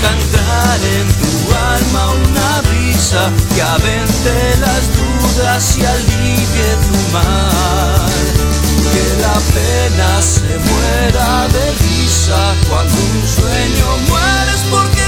Deja entrar en tu alma una brisa que avente las dudas y alivie tu mal. Que la pena se muera de risa cuando un sueño mueres porque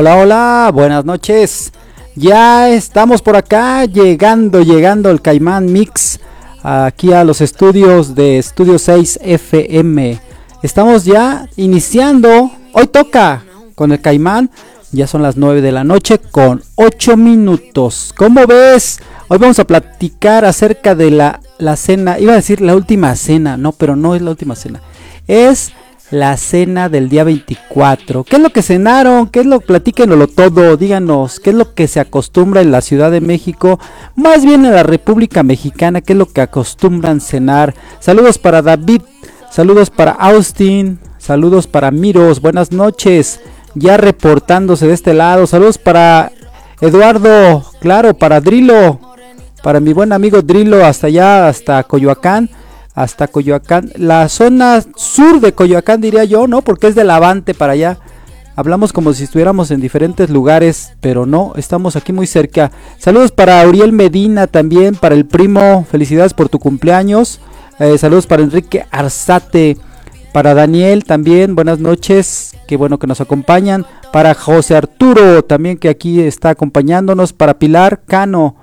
Hola, hola, buenas noches. Ya estamos por acá, llegando, llegando el Caimán Mix aquí a los estudios de Estudio 6 FM. Estamos ya iniciando, hoy toca con el Caimán, ya son las 9 de la noche con 8 minutos. ¿Cómo ves? Hoy vamos a platicar acerca de la, la cena, iba a decir la última cena, no, pero no es la última cena. Es la cena del día 24. ¿Qué es lo que cenaron? ¿Qué es lo? Platíquenoslo todo, díganos, ¿qué es lo que se acostumbra en la Ciudad de México? Más bien en la República Mexicana, ¿qué es lo que acostumbran cenar? Saludos para David, saludos para Austin, saludos para Miros, buenas noches. Ya reportándose de este lado, saludos para Eduardo, claro, para Drilo, para mi buen amigo Drilo, hasta allá, hasta Coyoacán hasta Coyoacán, la zona sur de Coyoacán diría yo, ¿no? Porque es de Lavante para allá. Hablamos como si estuviéramos en diferentes lugares, pero no, estamos aquí muy cerca. Saludos para Uriel Medina también, para el primo, felicidades por tu cumpleaños. Eh, saludos para Enrique Arzate, para Daniel también, buenas noches, qué bueno que nos acompañan. Para José Arturo también que aquí está acompañándonos, para Pilar Cano.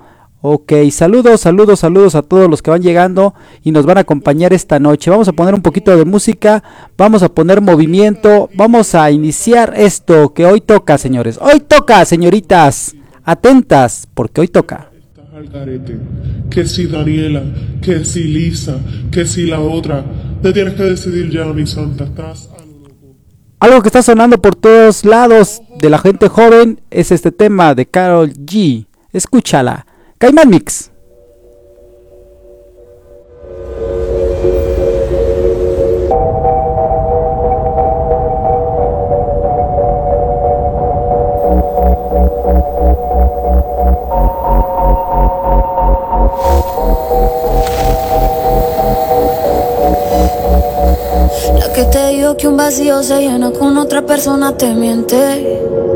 Ok, saludos, saludos, saludos a todos los que van llegando y nos van a acompañar esta noche. Vamos a poner un poquito de música, vamos a poner movimiento, vamos a iniciar esto que hoy toca, señores. Hoy toca, señoritas. Atentas, porque hoy toca. Que si Daniela, que si Lisa, que si la otra. Te tienes que decidir ya, mi santa. Estás algo que está sonando por todos lados de la gente joven es este tema de Carol G. Escúchala. Caimán Mix. La que te digo que un vacío se llena con otra persona te miente.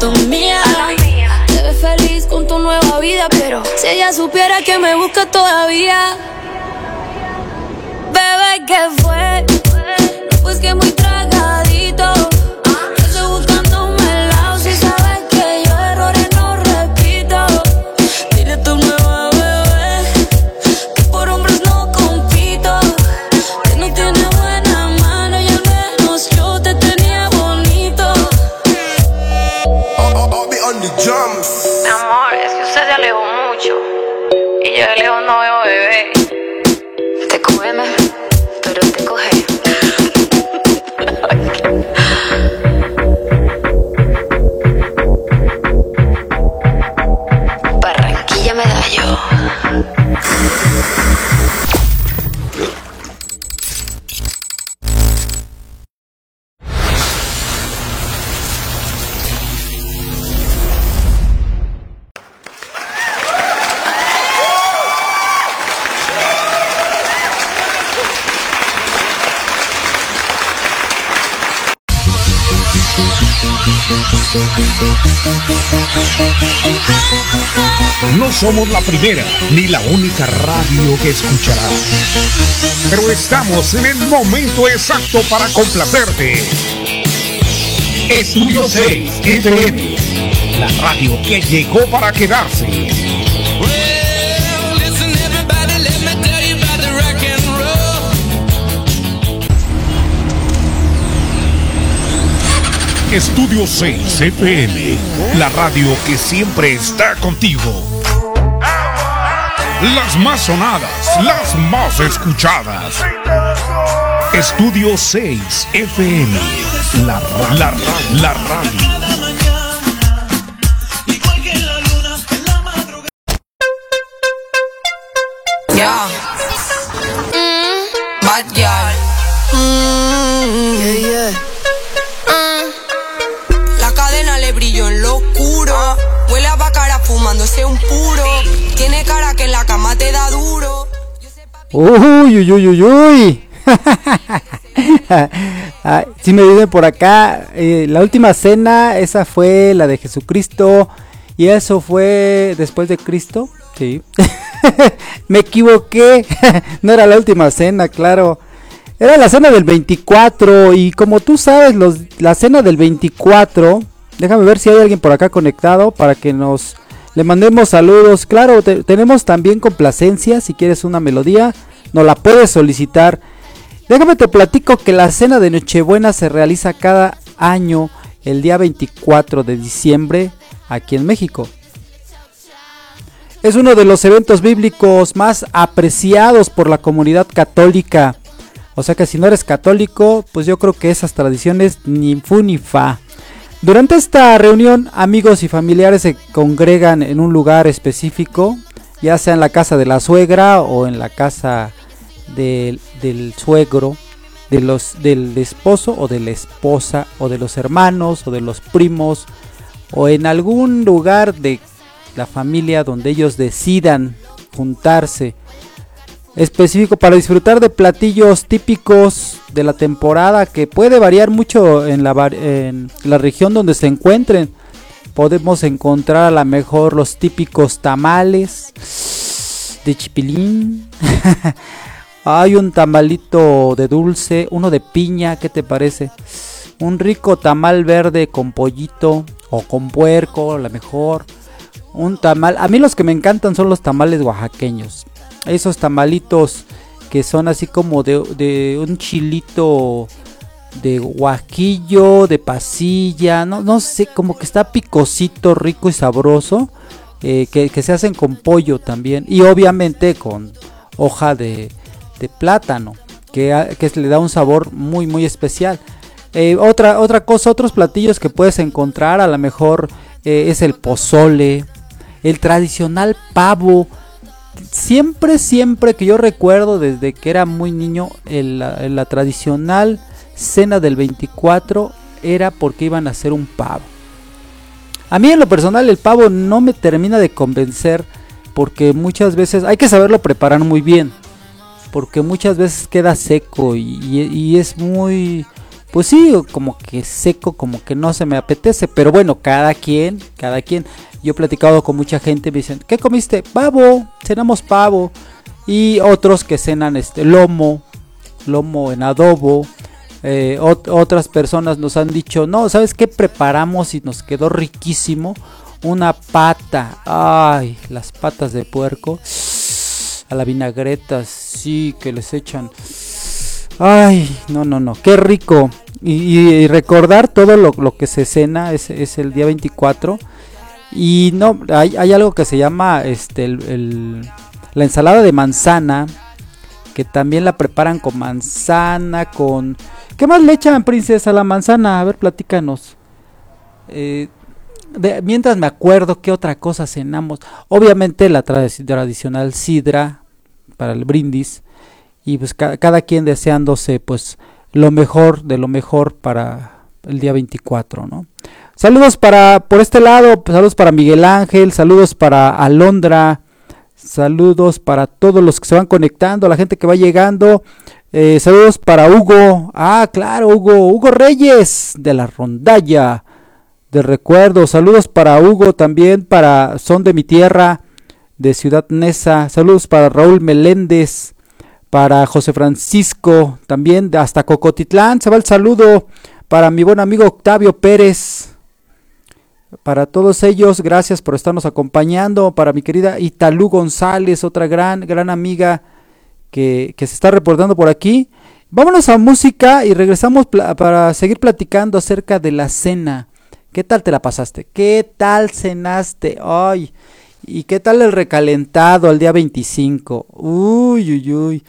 a la foto mía feliz con tu nueva vida, pero si ella supiera que me busca todavía, bebé, ¿qué fue? pues que muy tragadito. Somos la primera ni la única radio que escucharás. Pero estamos en el momento exacto para complacerte. Estudio 6 FM, la radio que llegó para quedarse. Estudio 6 FM, la radio que siempre está contigo. Las más sonadas, las más escuchadas. Estudio 6 FM, la, la, la radio. Yeah. Mm, bad girl. Mm, fumándose un puro. Tiene cara que en la cama te da duro. Uy, uy, uy, uy, uy. Ah, si me dicen por acá, eh, la última cena, esa fue la de Jesucristo. Y eso fue después de Cristo. Sí. me equivoqué. no era la última cena, claro. Era la cena del 24. Y como tú sabes, los, la cena del 24. Déjame ver si hay alguien por acá conectado para que nos le mandemos saludos. Claro, te- tenemos también complacencia. Si quieres una melodía, nos la puedes solicitar. Déjame te platico que la cena de Nochebuena se realiza cada año el día 24 de diciembre aquí en México. Es uno de los eventos bíblicos más apreciados por la comunidad católica. O sea que si no eres católico, pues yo creo que esas tradiciones ni fu ni fa. Durante esta reunión, amigos y familiares se congregan en un lugar específico, ya sea en la casa de la suegra o en la casa del, suegro, de los, del esposo o de la esposa, o de los hermanos o de los primos, o en algún lugar de la familia donde ellos decidan juntarse específico para disfrutar de platillos típicos de la temporada que puede variar mucho en la, en la región donde se encuentren. Podemos encontrar a lo mejor los típicos tamales de chipilín. Hay un tamalito de dulce, uno de piña, ¿qué te parece? Un rico tamal verde con pollito o con puerco, a lo mejor. Un tamal, a mí los que me encantan son los tamales oaxaqueños. Esos tamalitos que son así como de, un chilito de guajillo, de pasilla, no, no sé, como que está picosito, rico y sabroso, eh, que, que se hacen con pollo también y obviamente con hoja de, de plátano, que, a- que le da un sabor muy muy especial. Eh, otra, otra cosa, otros platillos que puedes encontrar, a lo mejor eh, es el pozole, el tradicional pavo. Siempre, siempre que yo recuerdo desde que era muy niño, la, tradicional cena del 24 era porque iban a hacer un pavo. A mí en lo personal el pavo no me termina de convencer porque muchas veces hay que saberlo preparar muy bien. Porque muchas veces queda seco y es muy... Pues sí, como que seco, como que no se me apetece. Pero bueno, cada quien, cada quien. Yo he platicado con mucha gente, me dicen, ¿qué comiste? Pavo, cenamos pavo. Y otros que cenan este lomo, lomo en adobo. Eh, ot- otras personas nos han dicho, no, ¿sabes qué preparamos y nos quedó riquísimo? Una pata, ay, las patas de puerco a la vinagreta, sí, que les echan. Ay, no, no, no, qué rico. Y, recordar todo lo, que se cena es, el día 24. Y no, hay, hay algo que se llama este, la ensalada de manzana, que también la preparan con manzana, con... ¿Qué más le echan, princesa, la manzana? A ver, platícanos. Eh, mientras me acuerdo qué otra cosa cenamos. Obviamente la tradi- tradicional sidra para el brindis. Y pues ca- cada quien deseándose pues lo mejor de lo mejor para el día 24, ¿no? Saludos para por este lado, pues, saludos para Miguel Ángel, saludos para Alondra, saludos para todos los que se van conectando, la gente que va llegando. eh, saludos para Hugo, ah, claro, Hugo, Hugo Reyes de la Rondalla de recuerdo. Saludos para Hugo también, para Son de mi Tierra, de Ciudad Neza. Saludos para Raúl Meléndez, para José Francisco, también hasta Cocotitlán. Se va el saludo para mi buen amigo Octavio Pérez. Para todos ellos, gracias por estarnos acompañando. Para mi querida Italú González, otra gran, gran amiga que, que se está reportando por aquí. Vámonos a música y regresamos para seguir platicando acerca de la cena. ¿Qué tal te la pasaste? ¿Qué tal cenaste? Ay, ¿Y qué tal el recalentado al día 25? Uy, uy, uy.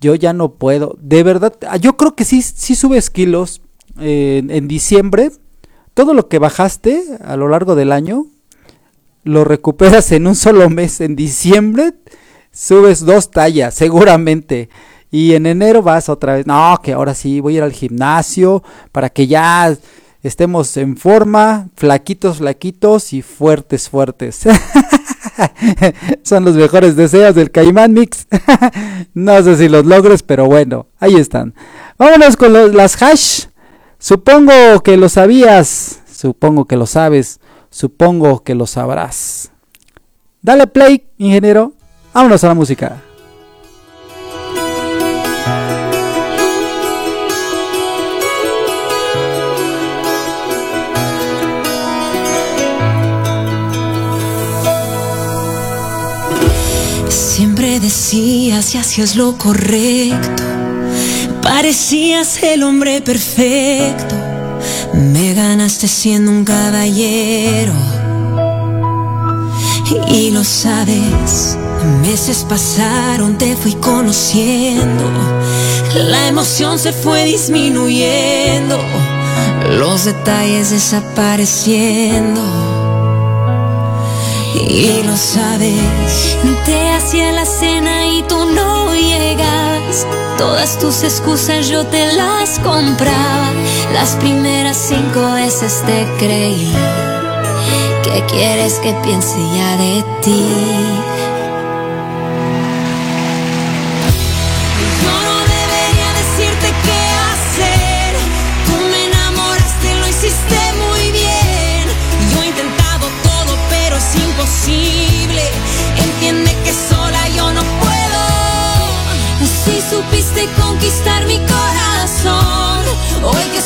Yo ya no puedo. De verdad, ah, yo creo que sí, sí subes kilos eh, en diciembre. Todo lo que bajaste a lo largo del año, lo recuperas en un solo mes. En diciembre subes dos tallas, seguramente. Y en enero vas otra vez. No, que ahora sí voy a ir al gimnasio para que ya estemos en forma, flaquitos, flaquitos y fuertes, fuertes. Son los mejores deseos del Caimán Mix. no sé si los logres, pero bueno, ahí están. Vámonos con las hash. Supongo que lo sabías, supongo que lo sabes, supongo que lo sabrás. Dale play, ingeniero. Vámonos a la música. Siempre decías y hacías lo correcto. Parecías el hombre perfecto. Me ganaste siendo un caballero. Y lo sabes, meses pasaron, te fui conociendo. La emoción se fue disminuyendo, los detalles desapareciendo. Y lo sabes, te hacía la cena y tú no llegas. Todas tus excusas yo te las compraba. Las primeras cinco veces te creí. ¿Qué quieres que piense ya de ti? Conquistar mi corazón, hoy que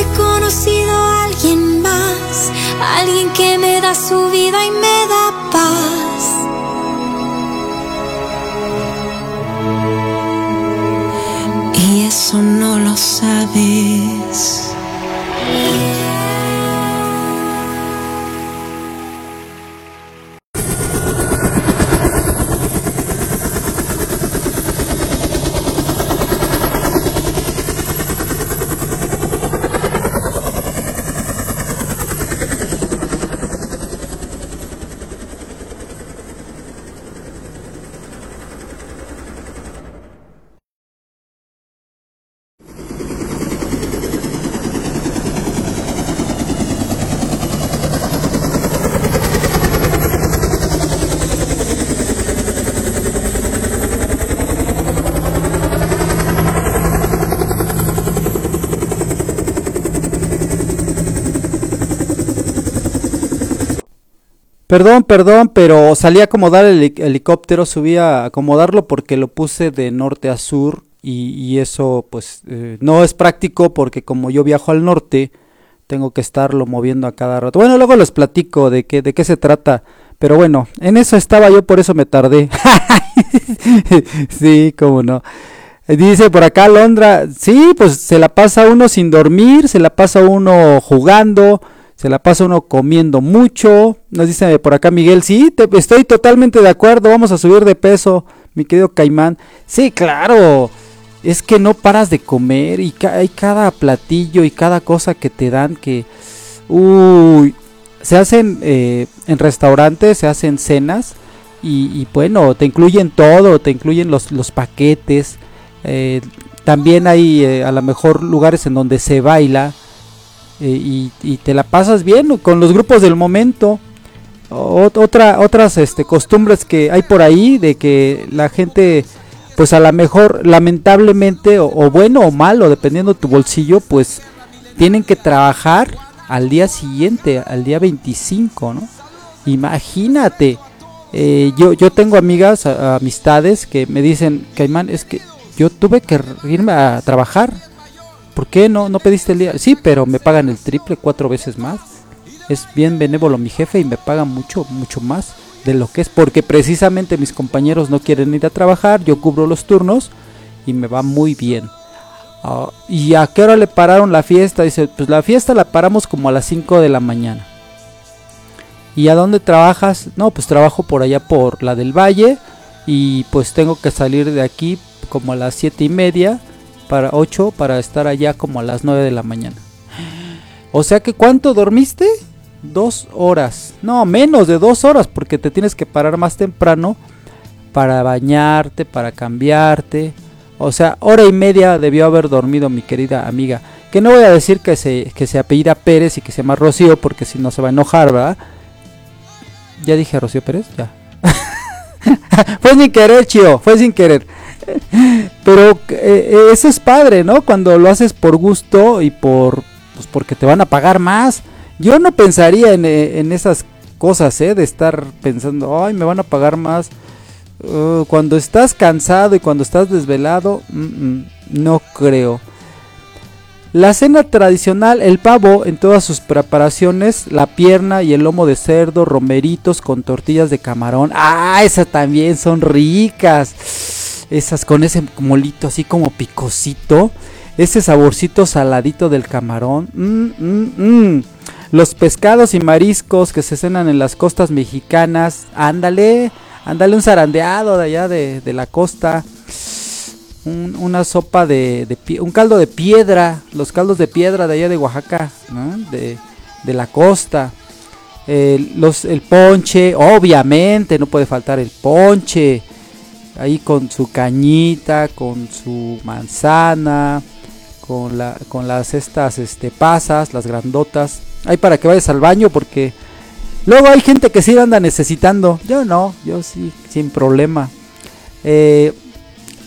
he conocido a alguien más. Alguien que me da su vida y me Perdón, perdón, pero salí a acomodar el heli- helicóptero, subí a acomodarlo porque lo puse de norte a sur y, y eso pues eh, no es práctico porque como yo viajo al norte tengo que estarlo moviendo a cada rato. Bueno, luego les platico de qué, de qué se trata, pero bueno, en eso estaba yo, por eso me tardé. sí, cómo no. Eh, Dice por acá Londra, sí, pues se la pasa uno sin dormir, se la pasa uno jugando, se la pasa uno comiendo mucho. Nos dice por acá Miguel, sí, te- estoy totalmente de acuerdo, vamos a subir de peso, mi querido Caimán. Sí, claro, es que no paras de comer y hay cada platillo y cada cosa que te dan que... Uy, se hacen eh, en restaurantes, se hacen cenas y, y bueno, te incluyen todo, te incluyen los, los paquetes. eh, también hay eh, a lo mejor lugares en donde se baila eh, y, y te la pasas bien con los grupos del momento. Otra, otras este, costumbres que hay por ahí de que la gente, pues a lo mejor lamentablemente, o, o bueno o malo, dependiendo de tu bolsillo, pues tienen que trabajar al día siguiente, al día 25, ¿no? Imagínate. eh, yo, yo tengo amigas, amistades que me dicen, Caimán, es que yo tuve que irme a trabajar. ¿Por qué no, no pediste el día? Sí, pero me pagan el triple, cuatro veces más. Es bien benévolo mi jefe y me paga mucho, mucho más de lo que es. Porque precisamente mis compañeros no quieren ir a trabajar, yo cubro los turnos y me va muy bien. Ah, ¿Y a qué hora le pararon la fiesta? Dice, pues la fiesta la paramos como a las 5 de la mañana. ¿Y a dónde trabajas? No, pues trabajo por allá por la del Valle y pues tengo que salir de aquí como a las siete y media para 8 para estar allá como a las 9 de la mañana. O sea que ¿cuánto dormiste? Dos horas. No, menos de dos horas porque te tienes que parar más temprano para bañarte, para cambiarte. O sea, hora y media debió haber dormido mi querida amiga. Que no voy a decir que se, que se apellida Pérez y que se llama Rocío porque si no se va a enojar, ¿verdad? Ya dije Rocío Pérez, ya. fue sin querer, Chio, fue sin querer. Pero eh, eh, eso es padre, ¿no? Cuando lo haces por gusto y por pues porque te van a pagar más. Yo no pensaría en, eh, en esas cosas, ¿eh? De estar pensando, ay, me van a pagar más. Uh, cuando estás cansado y cuando estás desvelado, no creo. La cena tradicional, el pavo en todas sus preparaciones, la pierna y el lomo de cerdo, romeritos con tortillas de camarón. Ah, esas también son ricas. Esas con ese molito así como picosito. Ese saborcito saladito del camarón. Mm, mm, mm. Los pescados y mariscos que se cenan en las costas mexicanas. Ándale, ándale un zarandeado de allá de, de la costa un- una sopa de, un caldo de piedra, los caldos de piedra de allá de Oaxaca, de, de la costa, el ponche, obviamente no puede faltar el ponche, ahí con su cañita, con su manzana, con, la, con las estas este, pasas, las grandotas, ahí para que vayas al baño porque luego hay gente que sí anda necesitando, yo no, yo sí, sin problema. Eh,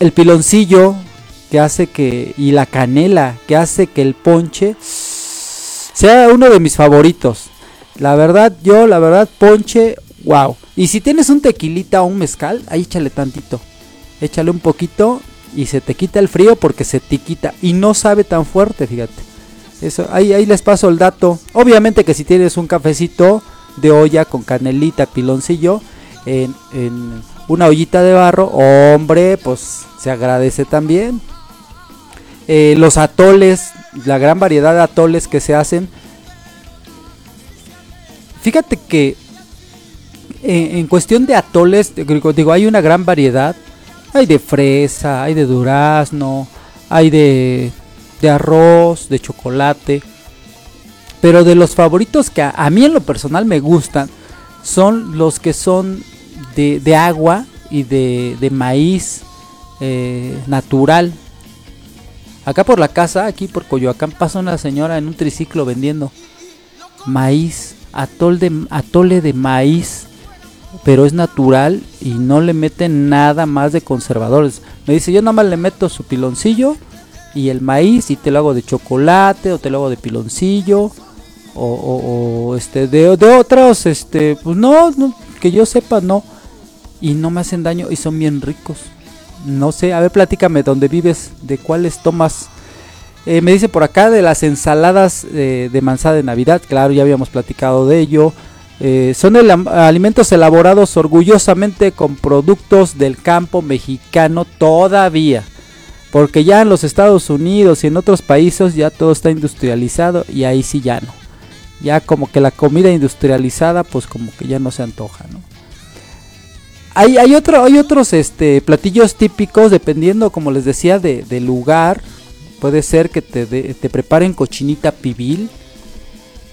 el piloncillo que hace que y la canela que hace que el ponche sea uno de mis favoritos. La verdad, yo la verdad ponche, wow. Y si tienes un tequilita o un mezcal, ahí échale tantito. Échale un poquito y se te quita el frío porque se te quita y no sabe tan fuerte, fíjate. Eso ahí ahí les paso el dato. Obviamente que si tienes un cafecito de olla con canelita, piloncillo en, una ollita de barro, hombre, pues se agradece también. Eh, los atoles, la gran variedad de atoles que se hacen. Fíjate que en cuestión de atoles, digo, hay una gran variedad. Hay de fresa, hay de durazno, hay de, arroz, de chocolate. Pero de los favoritos que a, a mí en lo personal me gustan son los que son de, agua y de, de maíz eh, natural. Acá por la casa, aquí por Coyoacán, pasa una señora en un triciclo vendiendo maíz, atol atole de maíz, pero es natural y no le meten nada más de conservadores. Me dice, yo nada más le meto su piloncillo y el maíz y te lo hago de chocolate o te lo hago de piloncillo o, este de, de otros este pues no, no, que yo sepa no. Y no me hacen daño y son bien ricos. No sé a ver platícame dónde vives de cuáles tomas. Eh, me dice por acá de las ensaladas eh, de manzana de navidad claro ya habíamos platicado de ello Eh, son alimentos elaborados orgullosamente con productos del campo mexicano todavía porque ya en los Estados Unidos y en otros países ya todo está industrializado y ahí sí ya no. Ya como que la comida industrializada pues como que ya no se antoja, ¿no? Hay, hay, otro, hay otros este, platillos típicos dependiendo, como les decía, de, del lugar. Puede ser que te, de- te preparen cochinita pibil.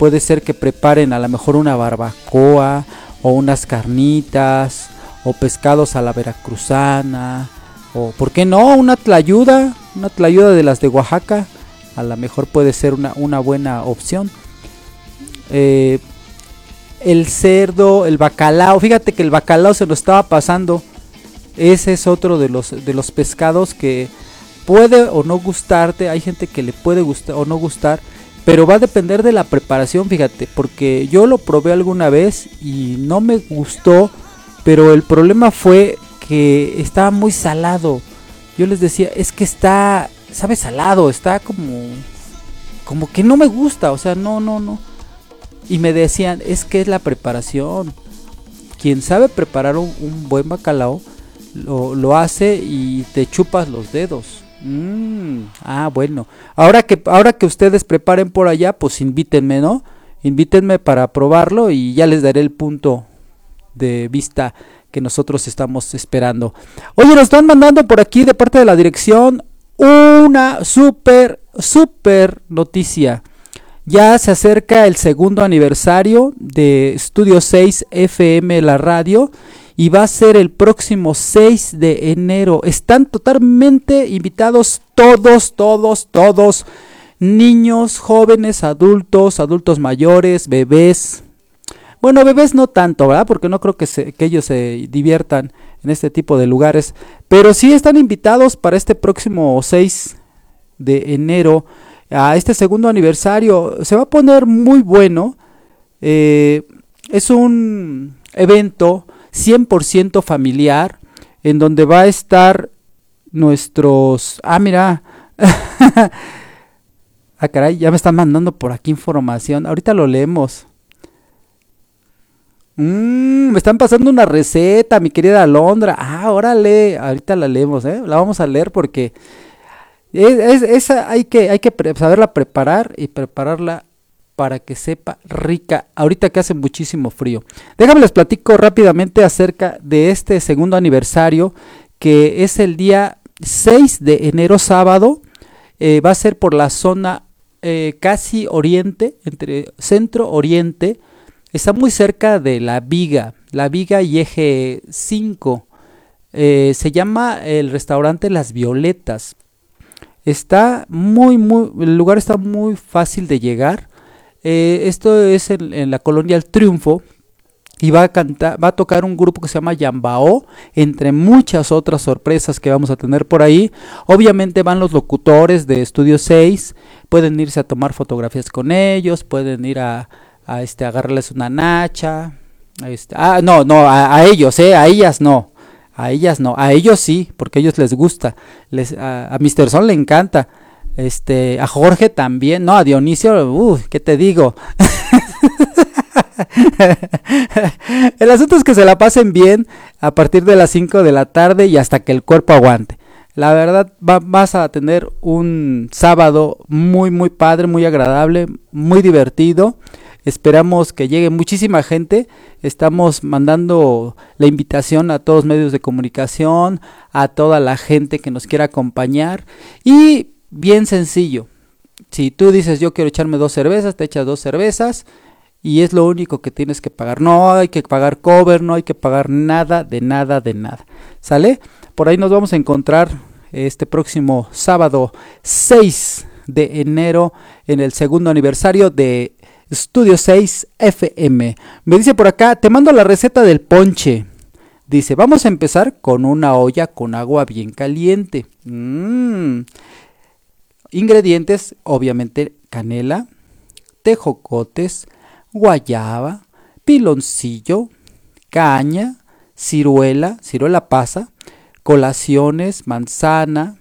Puede ser que preparen a lo mejor una barbacoa o unas carnitas o pescados a la veracruzana o por qué no una tlayuda, una tlayuda de las de Oaxaca, a lo mejor puede ser una, una buena opción. Eh, el cerdo, el bacalao, fíjate que el bacalao se lo estaba pasando. Ese es otro de los de los pescados que puede o no gustarte, hay gente que le puede gustar o no gustar, pero va a depender de la preparación, fíjate, porque yo lo probé alguna vez y no me gustó, pero el problema fue que estaba muy salado. Yo les decía, es que está, sabe salado, está como, como que no me gusta, o sea, no, no, no. Y me decían, es que es la preparación. Quien sabe preparar un, un buen bacalao, lo, lo hace y te chupas los dedos. Mm, ah, bueno. Ahora que, ahora que ustedes preparen por allá, pues invítenme, ¿no? Invítenme para probarlo y ya les daré el punto de vista que nosotros estamos esperando. Oye, nos están mandando por aquí de parte de la dirección una súper, súper noticia. Ya se acerca el segundo aniversario de Estudio 6 FM La Radio y va a ser el próximo 6 de enero. Están totalmente invitados todos, todos, todos, niños, jóvenes, adultos, adultos mayores, bebés. Bueno, bebés no tanto, ¿verdad? Porque no creo que, se- que ellos se diviertan en este tipo de lugares. Pero sí están invitados para este próximo 6 de enero a este segundo aniversario. Se va a poner muy bueno. Eh, es un evento 100% familiar en donde va a estar nuestros... Ah, mira. ah, caray, ya me están mandando por aquí información. Ahorita lo leemos. Mm, me están pasando una receta, mi querida Alondra. Ah, órale, ahorita la leemos, ¿eh? La vamos a leer porque es, es- esa hay que, hay que saberla preparar y prepararla para que sepa rica. Ahorita que hace muchísimo frío. Déjame les platico rápidamente acerca de este segundo aniversario que es el día 6 de enero sábado. Eh, va a ser por la zona eh, casi oriente, entre centro oriente. Está muy cerca de la Viga, la Viga y eje 5. Eh, se llama el restaurante Las Violetas. Está muy, muy, el lugar está muy fácil de llegar. Eh, esto es en, la colonia El Triunfo. Y va a cantar, va a tocar un grupo que se llama Yambao, entre muchas otras sorpresas que vamos a tener por ahí. Obviamente van los locutores de Estudio 6, pueden irse a tomar fotografías con ellos, pueden ir a, este, agarrarles una nacha. este- ah, no, no, a, a ellos, eh, a ellas no. A ellas no, a ellos sí, porque a ellos les gusta. Les, a, a Mr. Son le encanta. Este, a Jorge también, no, a Dionisio, ¿qué te digo? el asunto es que se la pasen bien a partir de las 5 de la tarde y hasta que el cuerpo aguante. La verdad, va- vas a tener un sábado muy, muy padre, muy agradable, muy divertido. Esperamos que llegue muchísima gente. Estamos mandando la invitación a todos medios de comunicación, a toda la gente que nos quiera acompañar. Y bien sencillo. Si tú dices yo quiero echarme dos cervezas, te echas dos cervezas y es lo único que tienes que pagar. No hay que pagar cover, no hay que pagar nada, de nada, de nada. ¿Sale? Por ahí nos vamos a encontrar este próximo sábado 6 de enero en el segundo aniversario de Estudio 6 FM. Me dice por acá, te mando la receta del ponche. Dice, vamos a empezar con una olla con agua bien caliente. Mm. Ingredientes, obviamente canela, tejocotes, guayaba, piloncillo, caña, ciruela, ciruela pasa, colaciones, manzana,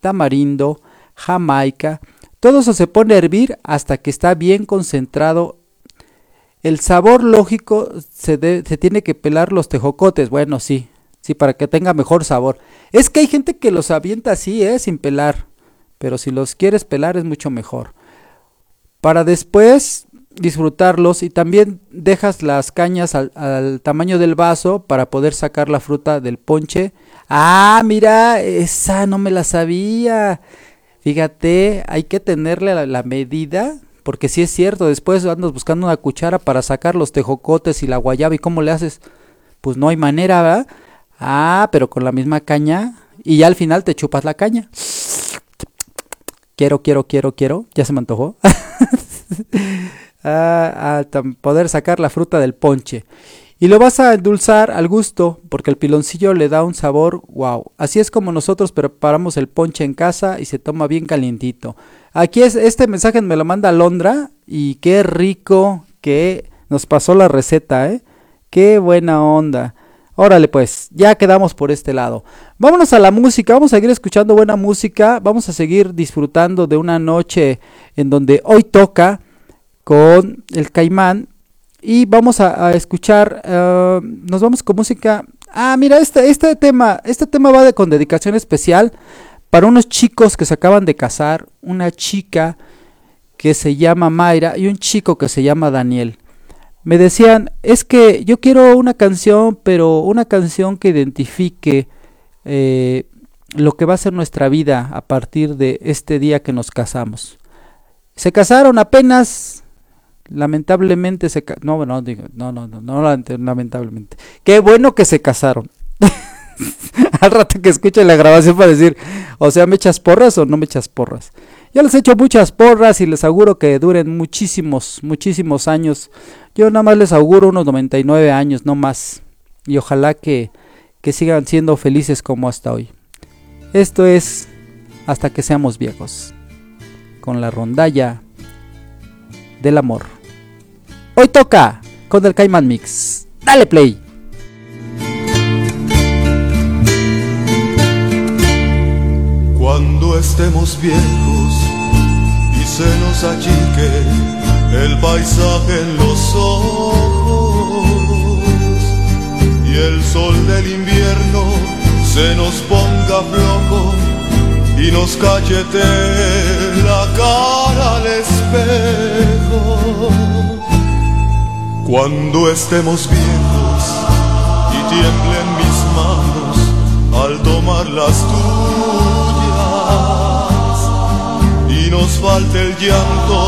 tamarindo, jamaica. Todo eso se pone a hervir hasta que está bien concentrado. El sabor lógico se, de- se tiene que pelar los tejocotes. Bueno, sí, sí, para que tenga mejor sabor. Es que hay gente que los avienta así, ¿eh? Sin pelar. Pero si los quieres pelar es mucho mejor. Para después disfrutarlos y también dejas las cañas al, al tamaño del vaso para poder sacar la fruta del ponche. Ah, mira, esa no me la sabía. Fíjate, hay que tenerle la, medida, porque si es cierto, después andas buscando una cuchara para sacar los tejocotes y la guayaba y cómo le haces. Pues no hay manera, ¿verdad? Ah, pero con la misma caña y ya al final te chupas la caña. Quiero, quiero, quiero, quiero. Ya se me antojó. Ah, a tam- poder sacar la fruta del ponche. Y lo vas a endulzar al gusto, porque el piloncillo le da un sabor wow. Así es como nosotros preparamos el ponche en casa y se toma bien calientito. Aquí es este mensaje me lo manda Londra y qué rico que nos pasó la receta, ¿eh? Qué buena onda. Órale pues, ya quedamos por este lado. Vámonos a la música, vamos a seguir escuchando buena música, vamos a seguir disfrutando de una noche en donde hoy toca con el caimán y vamos a, escuchar, eh, nos vamos con música. Ah, mira, este, este tema, este tema va de, con dedicación especial para unos chicos que se acaban de casar, una chica que se llama Mayra y un chico que se llama Daniel. Me decían, es que yo quiero una canción, pero una canción que identifique eh, lo que va a ser nuestra vida a partir de este día que nos casamos. Se casaron apenas, lamentablemente se no, no, no, no, no, no, lament- lamentablemente. Qué bueno que se casaron. Al rato que escuche la grabación para decir, o sea, ¿me echas porras o no me echas porras? Ya les he hecho muchas porras y les auguro que duren muchísimos, muchísimos años. Yo nada más les auguro unos 99 años, no más. Y ojalá que, que sigan siendo felices como hasta hoy. Esto es hasta que seamos viejos. Con la rondalla del amor. Hoy toca con el Cayman Mix. Dale play. Cuando estemos viejos se nos achique el paisaje en los ojos y el sol del invierno se nos ponga flojo y nos cachete la cara al espejo. Cuando estemos viejos y tiemblen mis manos al tomar las tuyas nos falte el llanto,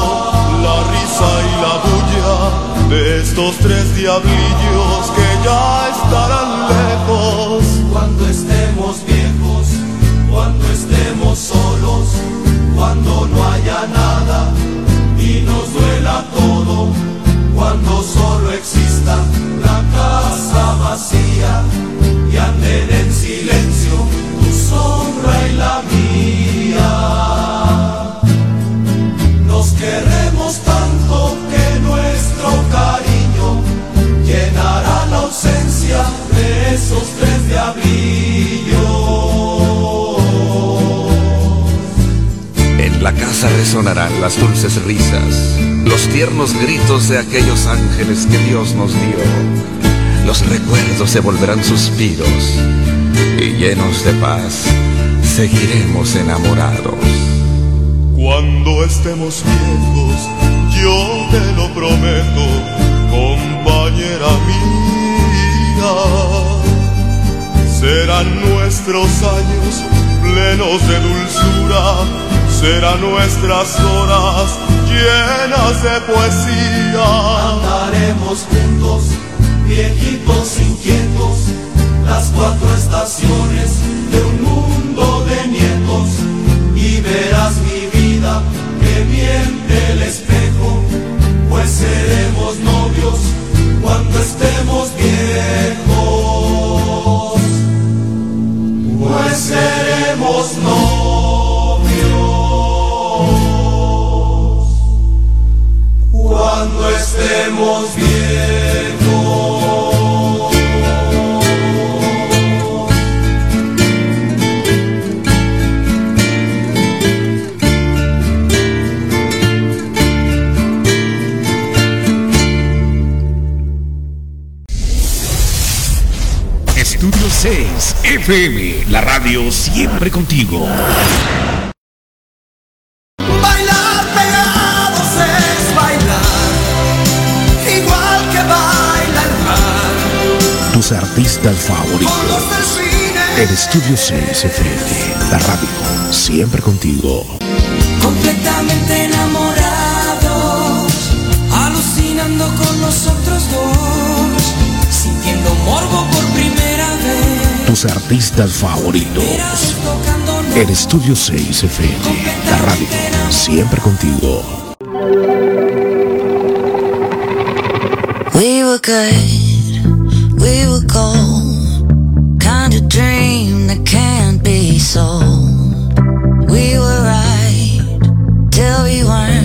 la risa y la bulla de estos tres diablillos que ya estarán lejos. Cuando estemos viejos, cuando estemos solos, cuando no haya nada y nos duela todo, casa resonarán las dulces risas, los tiernos gritos de aquellos ángeles que Dios nos dio. Los recuerdos se volverán suspiros y llenos de paz seguiremos enamorados. Cuando estemos viejos, yo te lo prometo, compañera mía. Serán nuestros años plenos de dulzura, serán nuestras horas llenas de poesía. Andaremos juntos, viejitos inquietos, las cuatro estaciones de un mundo de nietos. Y verás mi vida que miente el espejo, pues seremos novios cuando estemos viejos. Pues seremos novios somos. Estudio 6 FM, la radio siempre contigo. tus artistas favoritos. En Estudio 6 FM, la radio, siempre contigo. Completamente enamorados, alucinando con nosotros dos, sintiendo morbo por primera vez. Tus artistas favoritos. En Estudio 6 FM, la radio, siempre contigo. We were good. we were. Kind of dream that can't be sold. We were right till we weren't.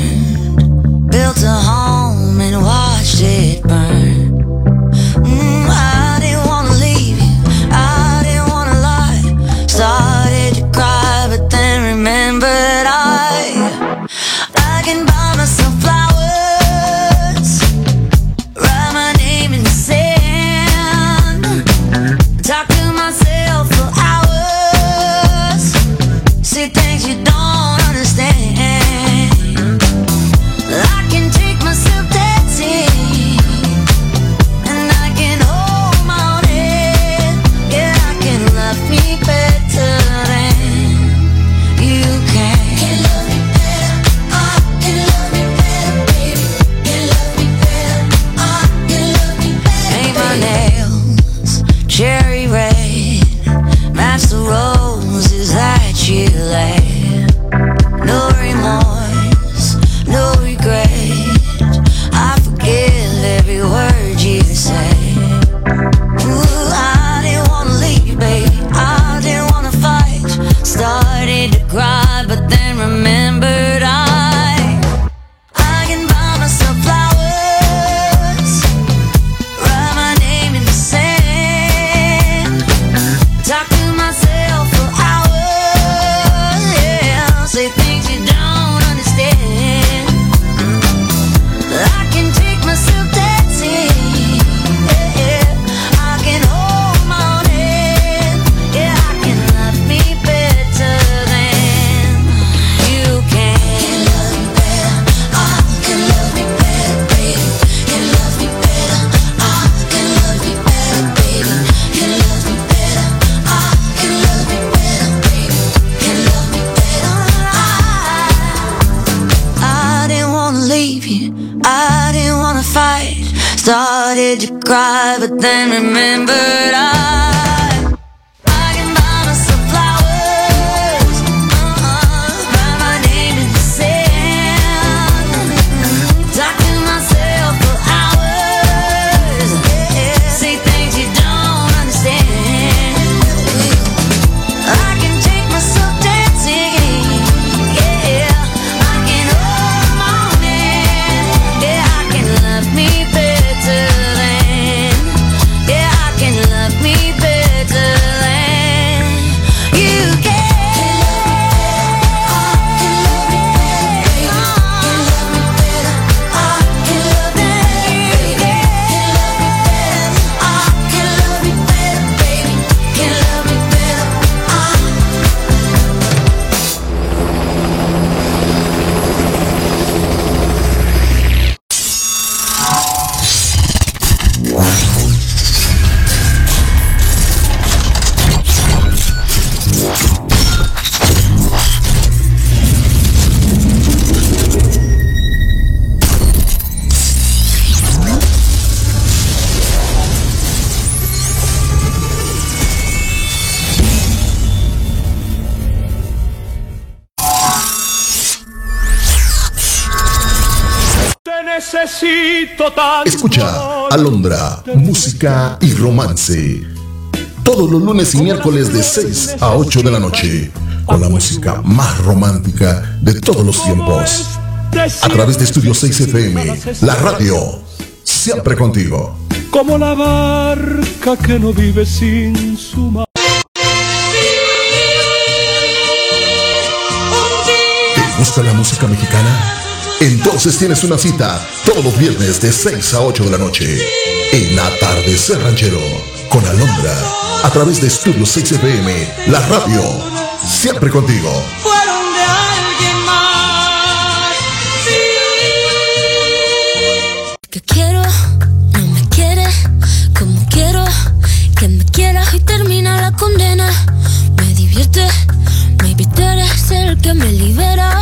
Alondra, música y romance. Todos los lunes y miércoles de 6 a 8 de la noche, con la música más romántica de todos los tiempos. A través de Estudio 6 FM, la radio, siempre contigo. Como la barca que no vive sin su mar. ¿Te gusta la música mexicana? Entonces tienes una cita todos los viernes de 6 a 8 de la noche en Atardecer Ranchero con Alondra a través de Estudio 6 FM, la radio, siempre contigo. Fueron de alguien más. Que quiero, no me quiere como quiero que me quiera y termina la condena. Me divierte, maybe tú eres el que me libera.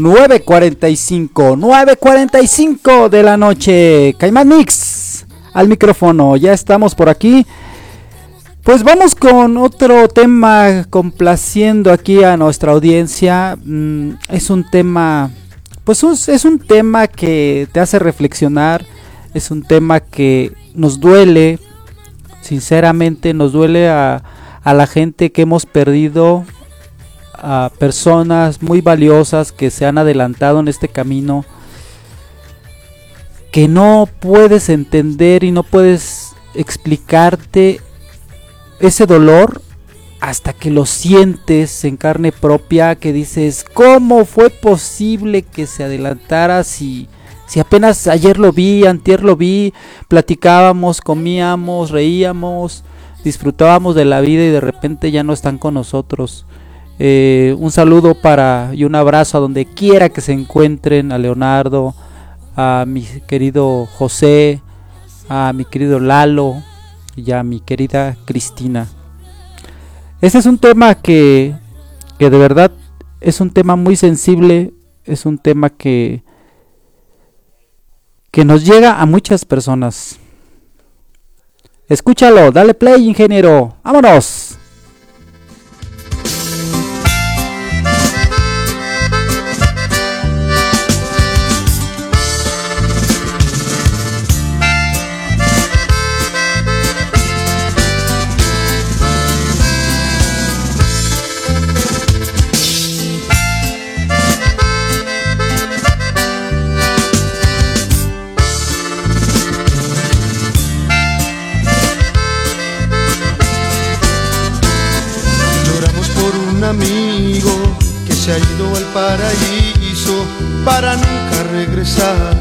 9.45, 9.45 de la noche. Caimán Mix al micrófono. Ya estamos por aquí. Pues vamos con otro tema complaciendo aquí a nuestra audiencia. Mm, es un tema, pues es un tema que te hace reflexionar. Es un tema que nos duele. Sinceramente nos duele a, a la gente que hemos perdido a personas muy valiosas que se han adelantado en este camino que no puedes entender y no puedes explicarte ese dolor hasta que lo sientes en carne propia que dices cómo fue posible que se adelantara si si apenas ayer lo vi, antier lo vi, platicábamos, comíamos, reíamos, disfrutábamos de la vida y de repente ya no están con nosotros. Eh, un saludo para y un abrazo a donde quiera que se encuentren, a Leonardo, a mi querido José, a mi querido Lalo y a mi querida Cristina. Este es un tema que, que de verdad es un tema muy sensible, es un tema que, que nos llega a muchas personas. Escúchalo, dale play, ingeniero. Vámonos. Se ha ido al paraíso para nunca regresar.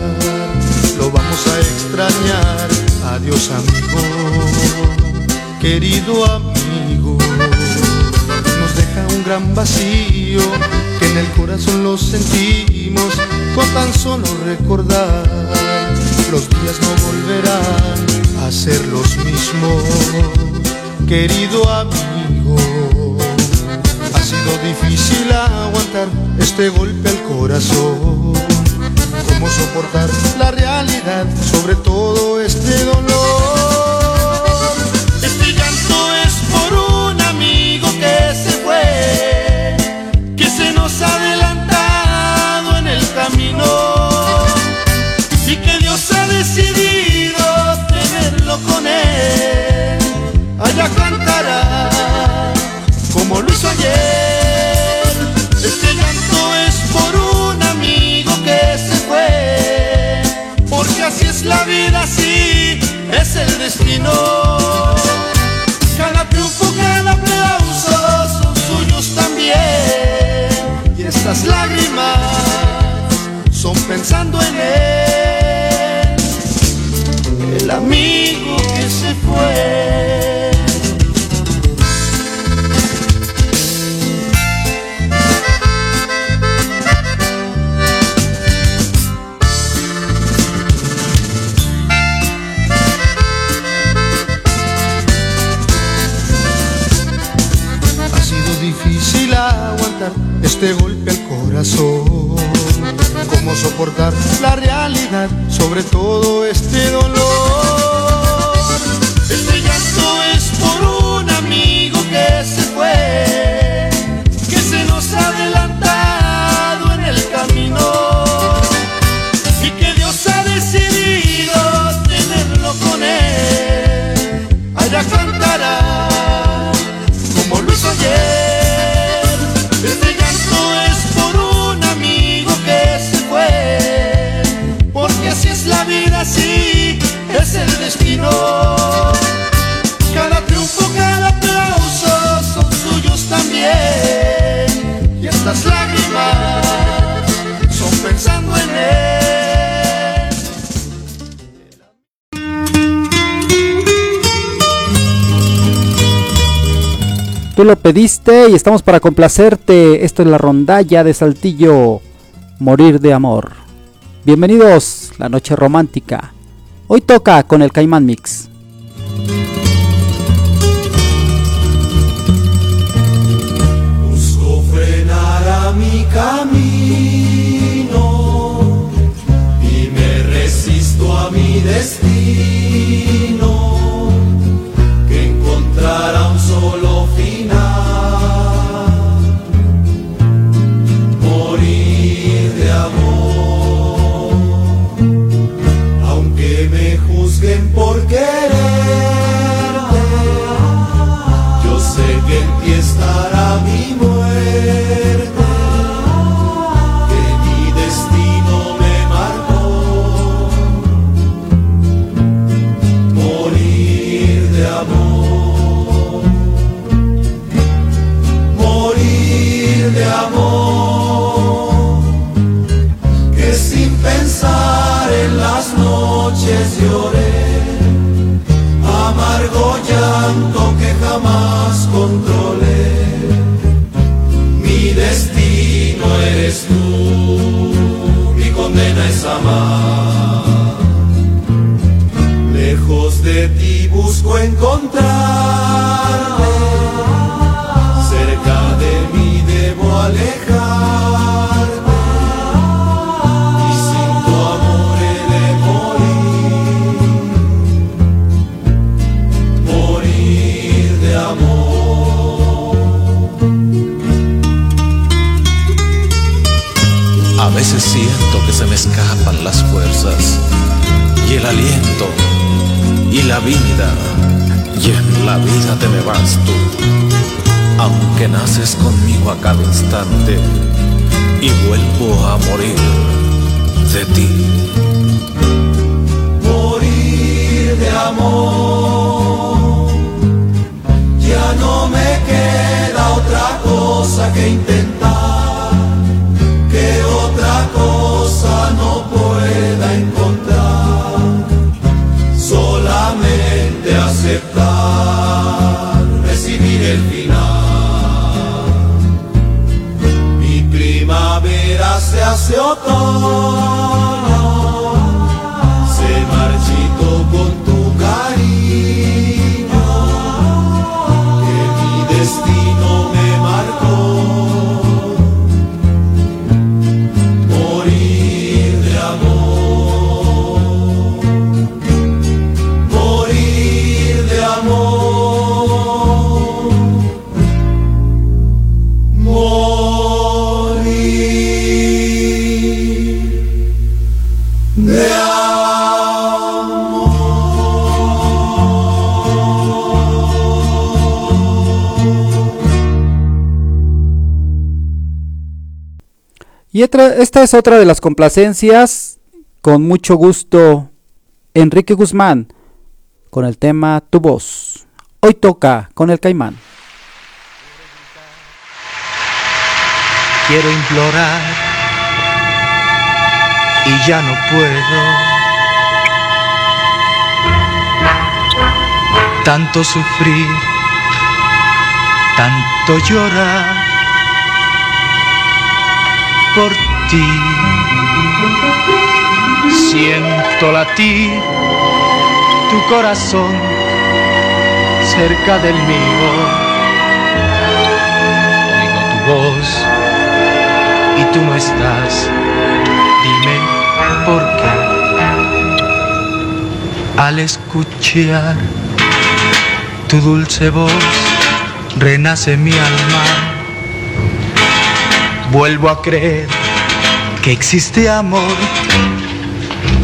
Lo vamos a extrañar. Adiós amigo, querido amigo. Nos deja un gran vacío que en el corazón lo sentimos con tan solo recordar. Los días no volverán a ser los mismos querido amigo. Sido difícil aguantar este golpe al corazón. ¿Cómo soportar la realidad sobre todo este dolor? Tú lo pediste y estamos para complacerte. Esto es la rondalla de Saltillo. Morir de amor. Bienvenidos, la noche romántica. Hoy toca con el Caimán Mix. Busco frenar a mi camino y me resisto a mi destino que encontrará querer. Amar. Lejos de ti busco encontrarte, y en la vida te me vas tú. Aunque naces conmigo a cada instante y vuelvo a morir de ti. morir de amor. Ya no me queda otra cosa que intentar, que otra cosa no pueda encontrar. Se Y esta es otra de las complacencias. Con mucho gusto, Enrique Guzmán, con el tema Tu voz. Hoy toca con el Caimán. quiero implorar y ya no puedo. Tanto sufrir, tanto llorar por ti. Siento latir tu corazón cerca del mío. Oigo tu voz y tú no estás. Dime por qué. Al escuchar tu dulce voz, renace mi alma. Vuelvo a creer que existe amor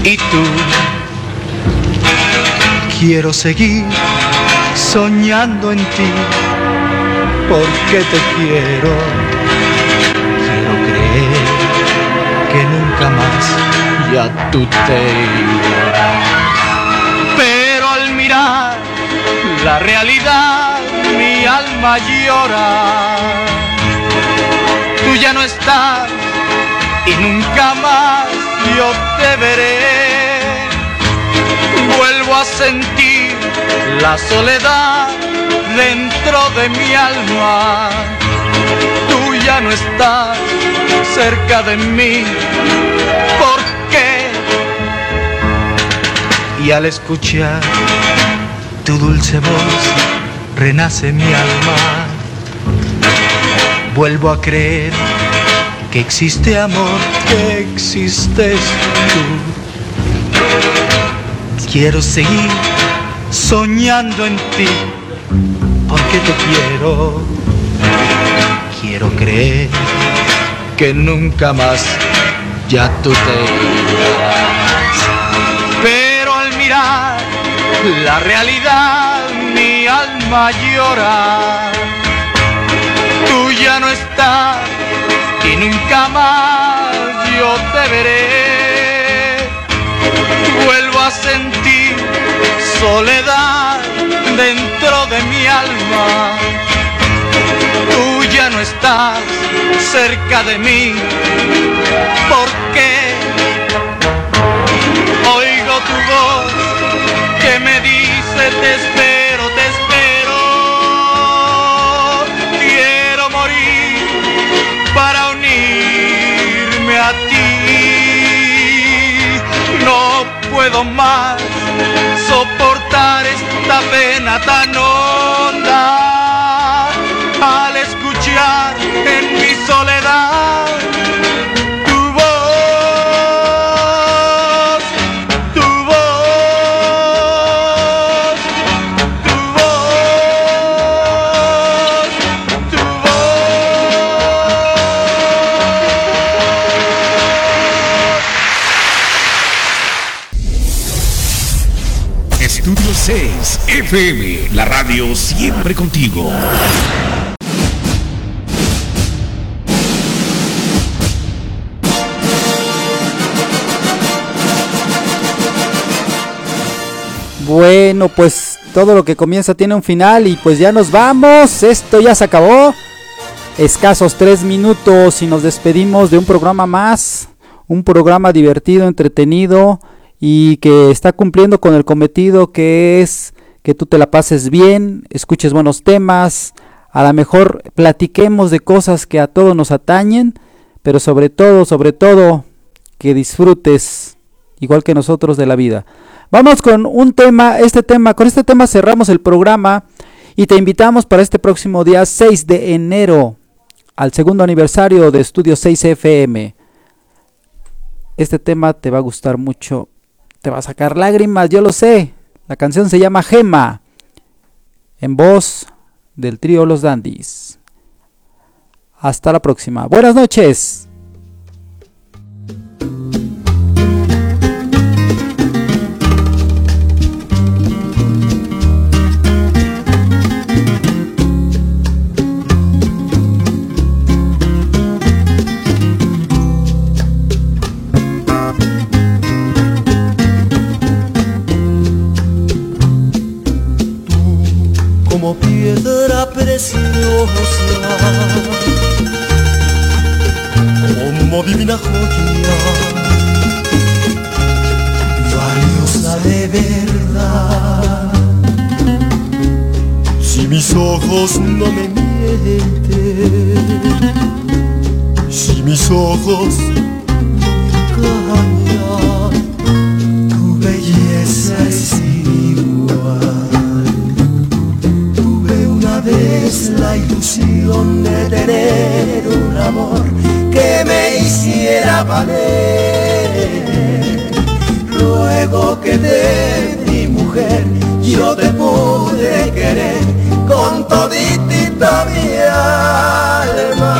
y tú. Quiero seguir soñando en ti porque te quiero. Quiero creer que nunca más ya tú te irás. Pero al mirar la realidad, mi alma llora. Tú ya no estás y nunca más yo te veré. Vuelvo a sentir la soledad dentro de mi alma. Tú ya no estás cerca de mí. ¿Por qué? Y al escuchar tu dulce voz, renace mi alma. Vuelvo a creer que existe amor, que existes tú. Quiero seguir soñando en ti, porque te quiero. Quiero creer que nunca más ya tú te irás. Pero al mirar la realidad, mi alma llora. Tú ya no estás y nunca más yo te veré. Vuelvo a sentir soledad dentro de mi alma. Tú ya no estás cerca de mí. ¿Por qué? Oigo tu voz que me dice te puedo más soportar esta pena tan honda FM, la radio siempre contigo. Bueno, pues todo lo que comienza tiene un final y pues ya nos vamos. Esto ya se acabó. Escasos tres minutos y nos despedimos de un programa más. Un programa divertido, entretenido y que está cumpliendo con el cometido que es que tú te la pases bien, escuches buenos temas, a lo mejor platiquemos de cosas que a todos nos atañen, pero sobre todo, sobre todo, que disfrutes igual que nosotros de la vida. Vamos con un tema, este tema, con este tema cerramos el programa y te invitamos para este próximo día 6 de enero al segundo aniversario de Estudio 6 FM. Este tema te va a gustar mucho, te va a sacar lágrimas, yo lo sé. La canción se llama Gema, en voz del trío Los Dandies. Hasta la próxima. Buenas noches. Como divina joya, valiosa de verdad. Si mis ojos no me mienten, si mis ojos no engañan, toditita mi alma.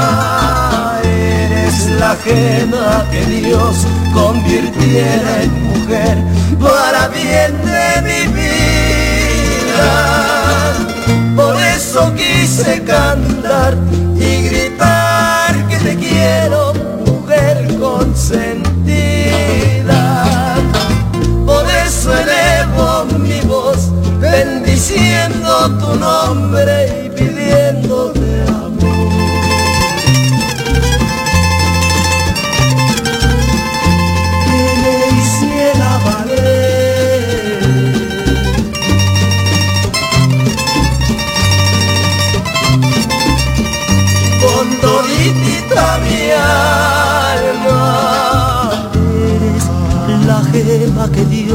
Eres la gema que Dios convirtiera en mujer para bien de mi vida. Por eso quise cantar y gritar que te quiero, mujer consentida. Por eso elevo mi voz, bendiciendo tu nombre